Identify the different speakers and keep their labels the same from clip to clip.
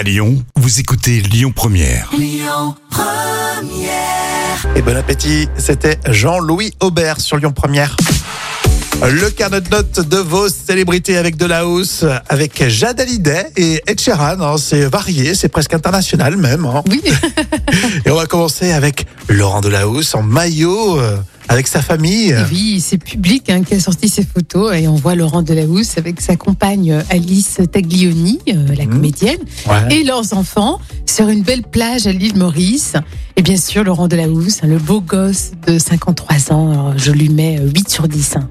Speaker 1: À Lyon, vous écoutez Lyon Première.
Speaker 2: Et bon appétit, c'était Jean-Louis Aubert sur Lyon Première. Le carnet de notes de vos célébrités avec de la hausse, avec Jade Hallyday et Ed Sheeran. hein. c'est varié, c'est presque international même. hein.
Speaker 3: Oui,
Speaker 2: Et on va commencer avec Laurent Delahousse en maillot, euh, avec sa famille.
Speaker 3: oui, c'est public hein, qui a sorti ces photos et on voit Laurent Delahousse avec sa compagne euh, Alice Taglioni, euh, la comédienne,
Speaker 2: Ouais.
Speaker 3: et leurs enfants sur une belle plage à l'île Maurice. Et bien sûr, Laurent Delahousse, hein, le beau gosse de 53 ans, alors je lui mets euh, 8 sur 10. hein.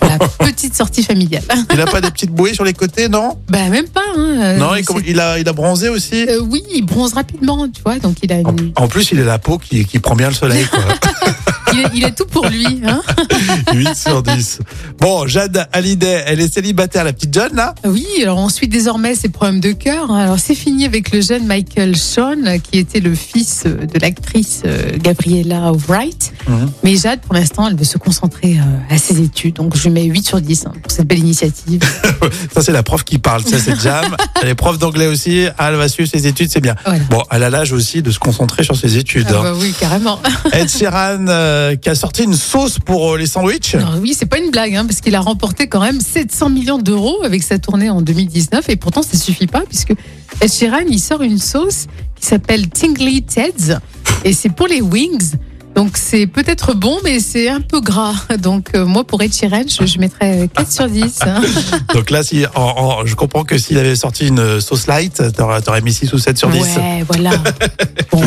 Speaker 3: Voilà, petite sortie familiale.
Speaker 2: Il n'a pas des petites bouées sur les côtés, non?
Speaker 3: Bah même pas. Hein, euh,
Speaker 2: Non, il, a, il a bronzé aussi?
Speaker 3: Euh, oui, il bronze rapidement, tu vois, donc il a,
Speaker 2: En, plus, il a la peau qui, qui prend bien le soleil. Quoi.
Speaker 3: il, a tout pour lui. Hein
Speaker 2: 8 sur 10. Bon, Jade Hallyday, elle est célibataire, la petite John, là?
Speaker 3: Oui, alors on suit désormais ses problèmes de cœur. Alors c'est fini avec le jeune Michael Sean, qui était le fils de l'actrice euh, Gabriella Wright.
Speaker 2: Mhm.
Speaker 3: Mais Jade, pour l'instant, elle veut se concentrer euh, à ses études. Donc je lui mets 8 sur 10 hein, pour cette belle initiative.
Speaker 2: Ça, c'est la prof qui parle, ça, c'est Jam. Elle est prof d'anglais aussi. Elle va suivre ses études, c'est bien.
Speaker 3: Voilà.
Speaker 2: Bon, elle a l'âge aussi de se concentrer sur ses études.
Speaker 3: Ah
Speaker 2: hein.
Speaker 3: bah oui, carrément.
Speaker 2: Ed Sheeran, euh, qui a sorti une sauce pour euh, les sandwichs.
Speaker 3: Alors oui, c'est pas une blague, hein, parce qu'il a remporté quand même 700 millions d'euros avec sa tournée en 2019. Et pourtant, ça suffit pas, puisque Ed Sheeran, il sort une sauce qui s'appelle Tingly Teds. Et c'est pour les wings. Donc c'est peut-être bon, mais c'est un peu gras. Donc euh, moi, pour Ed Sheeran, je, je mettrais 4 sur 10. hein.
Speaker 2: Donc là, si, en- en- je comprends que s'il avait sorti une sauce light, t'aurais t'aurais mis 6 ou 7 sur 10.
Speaker 3: Ouais, voilà. Bon,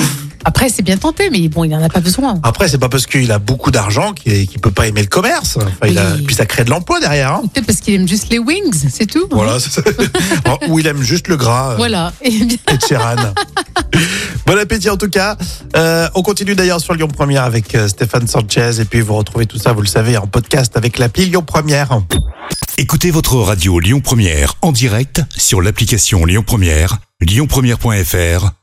Speaker 3: après, c'est bien tenté, mais bon, il n'en a pas besoin.
Speaker 2: Après, c'est pas parce qu'il a beaucoup d'argent qu'il qu'il peut pas aimer le commerce. Enfin, il a-
Speaker 3: Oui.
Speaker 2: puis ça crée de l'emploi derrière. hein.
Speaker 3: Peut-être parce qu'il aime juste les wings, c'est tout.
Speaker 2: Voilà. c'est- Ou il aime juste le gras. euh,
Speaker 3: Voilà. Et bien,
Speaker 2: Ed Sheeran. bon appétit en tout cas. Euh, on continue d'ailleurs sur Lyon Première avec euh, Stéphane Sanchez et puis vous retrouvez tout ça, vous le savez, en podcast avec l'appli Lyon Première.
Speaker 1: Écoutez votre radio Lyon Première en direct sur l'application Lyon Première, lyonpremière.fr